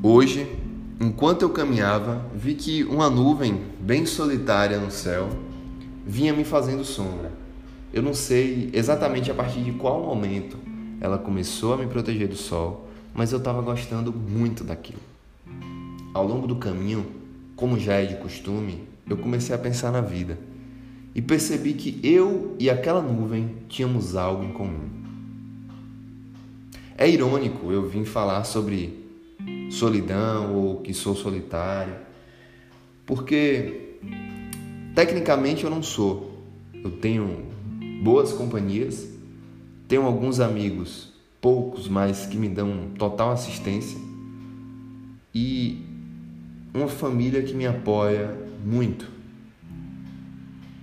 Hoje, enquanto eu caminhava, vi que uma nuvem bem solitária no céu vinha me fazendo sombra. Eu não sei exatamente a partir de qual momento ela começou a me proteger do sol, mas eu estava gostando muito daquilo. Ao longo do caminho, como já é de costume, eu comecei a pensar na vida e percebi que eu e aquela nuvem tínhamos algo em comum. É irônico eu vim falar sobre solidão ou que sou solitário, porque tecnicamente eu não sou. Eu tenho boas companhias, tenho alguns amigos, poucos, mas que me dão total assistência e uma família que me apoia muito.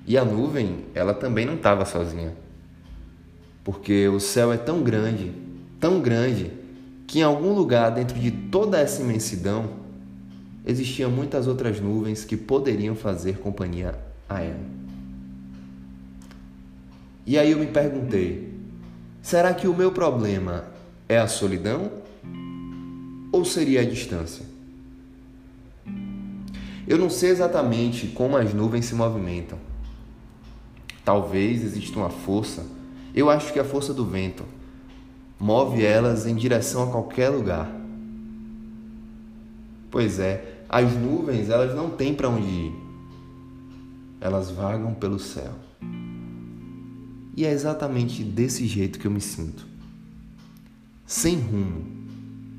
E a nuvem, ela também não estava sozinha. Porque o céu é tão grande, tão grande, que em algum lugar dentro de toda essa imensidão existiam muitas outras nuvens que poderiam fazer companhia a ela. E aí eu me perguntei: será que o meu problema é a solidão ou seria a distância? Eu não sei exatamente como as nuvens se movimentam. Talvez exista uma força. Eu acho que é a força do vento move elas em direção a qualquer lugar. Pois é, as nuvens elas não têm para onde ir. Elas vagam pelo céu. E é exatamente desse jeito que eu me sinto. Sem rumo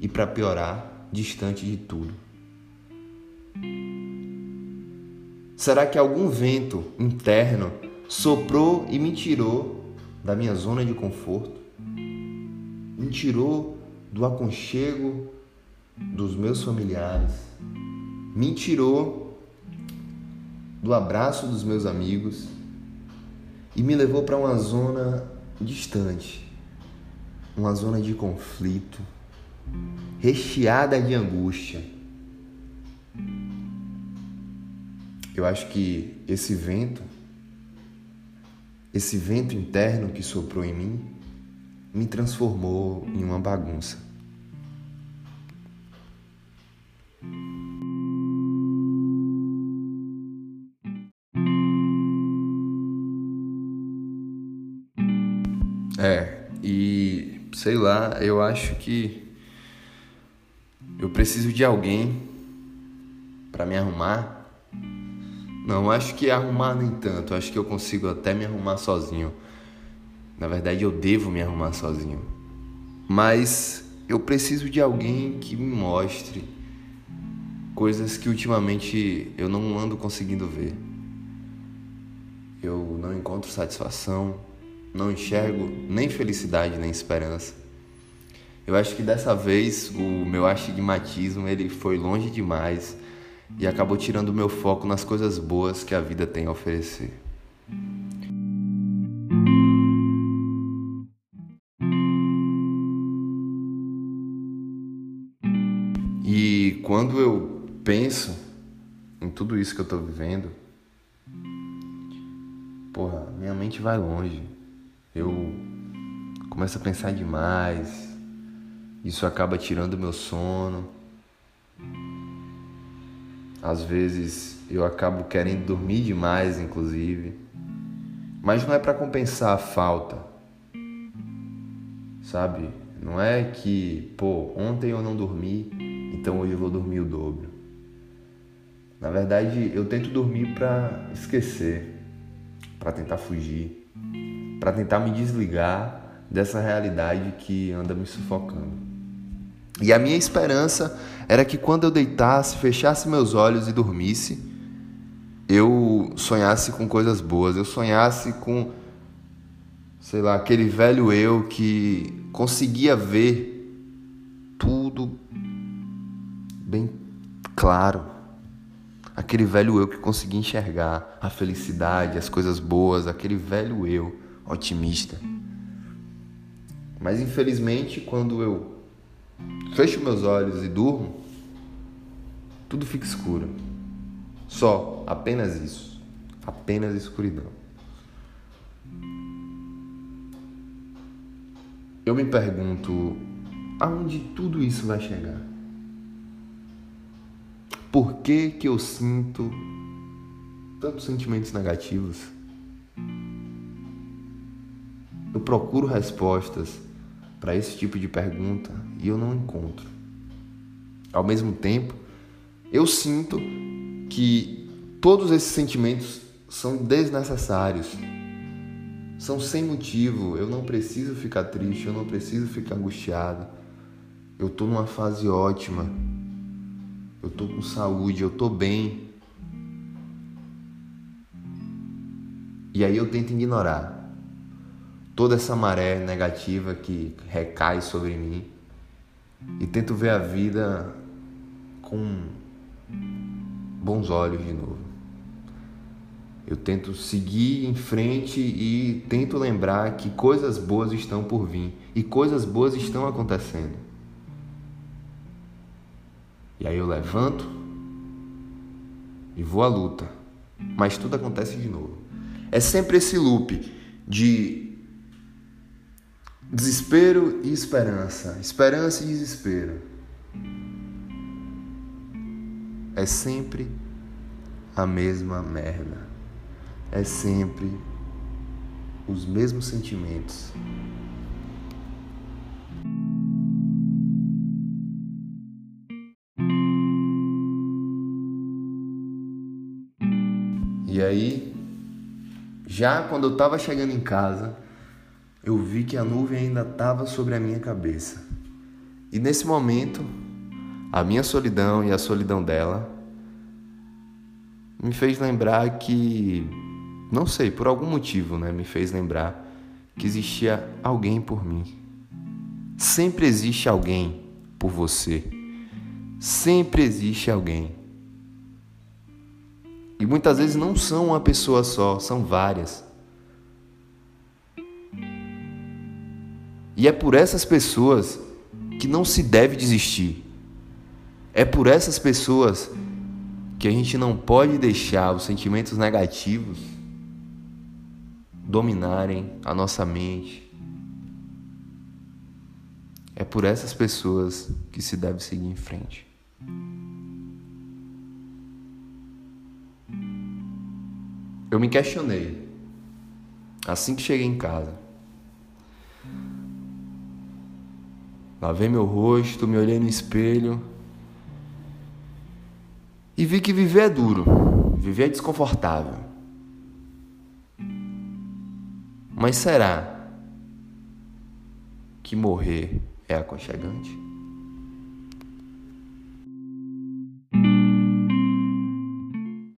e para piorar, distante de tudo. Será que algum vento interno soprou e me tirou da minha zona de conforto? Me tirou do aconchego dos meus familiares, me tirou do abraço dos meus amigos e me levou para uma zona distante, uma zona de conflito, recheada de angústia. Eu acho que esse vento, esse vento interno que soprou em mim, me transformou em uma bagunça. É, e sei lá, eu acho que eu preciso de alguém para me arrumar. Não, acho que arrumar nem tanto, acho que eu consigo até me arrumar sozinho. Na verdade, eu devo me arrumar sozinho. Mas eu preciso de alguém que me mostre coisas que ultimamente eu não ando conseguindo ver. Eu não encontro satisfação, não enxergo nem felicidade nem esperança. Eu acho que dessa vez o meu astigmatismo ele foi longe demais e acabou tirando o meu foco nas coisas boas que a vida tem a oferecer. E quando eu penso em tudo isso que eu estou vivendo, porra, minha mente vai longe. Eu começo a pensar demais. Isso acaba tirando meu sono. Às vezes eu acabo querendo dormir demais, inclusive. Mas não é para compensar a falta. Sabe? Não é que, pô, ontem eu não dormi então hoje eu vou dormir o dobro. Na verdade, eu tento dormir para esquecer, para tentar fugir, para tentar me desligar dessa realidade que anda me sufocando. E a minha esperança era que quando eu deitasse, fechasse meus olhos e dormisse, eu sonhasse com coisas boas, eu sonhasse com, sei lá, aquele velho eu que conseguia ver tudo bem claro. Aquele velho eu que conseguia enxergar a felicidade, as coisas boas, aquele velho eu otimista. Mas infelizmente, quando eu fecho meus olhos e durmo, tudo fica escuro. Só, apenas isso. Apenas escuridão. Eu me pergunto aonde tudo isso vai chegar. Por que, que eu sinto tantos sentimentos negativos. Eu procuro respostas para esse tipo de pergunta e eu não encontro. Ao mesmo tempo, eu sinto que todos esses sentimentos são desnecessários. São sem motivo. Eu não preciso ficar triste, eu não preciso ficar angustiado. Eu tô numa fase ótima. Eu tô com saúde, eu tô bem. E aí eu tento ignorar toda essa maré negativa que recai sobre mim e tento ver a vida com bons olhos de novo. Eu tento seguir em frente e tento lembrar que coisas boas estão por vir e coisas boas estão acontecendo. E aí eu levanto e vou à luta. Mas tudo acontece de novo. É sempre esse loop de desespero e esperança, esperança e desespero. É sempre a mesma merda. É sempre os mesmos sentimentos. E aí, já quando eu estava chegando em casa, eu vi que a nuvem ainda estava sobre a minha cabeça. E nesse momento, a minha solidão e a solidão dela me fez lembrar que, não sei, por algum motivo, né, me fez lembrar que existia alguém por mim. Sempre existe alguém por você. Sempre existe alguém. E muitas vezes não são uma pessoa só, são várias. E é por essas pessoas que não se deve desistir. É por essas pessoas que a gente não pode deixar os sentimentos negativos dominarem a nossa mente. É por essas pessoas que se deve seguir em frente. Eu me questionei assim que cheguei em casa. Lavei meu rosto, me olhei no espelho e vi que viver é duro, viver é desconfortável. Mas será que morrer é aconchegante?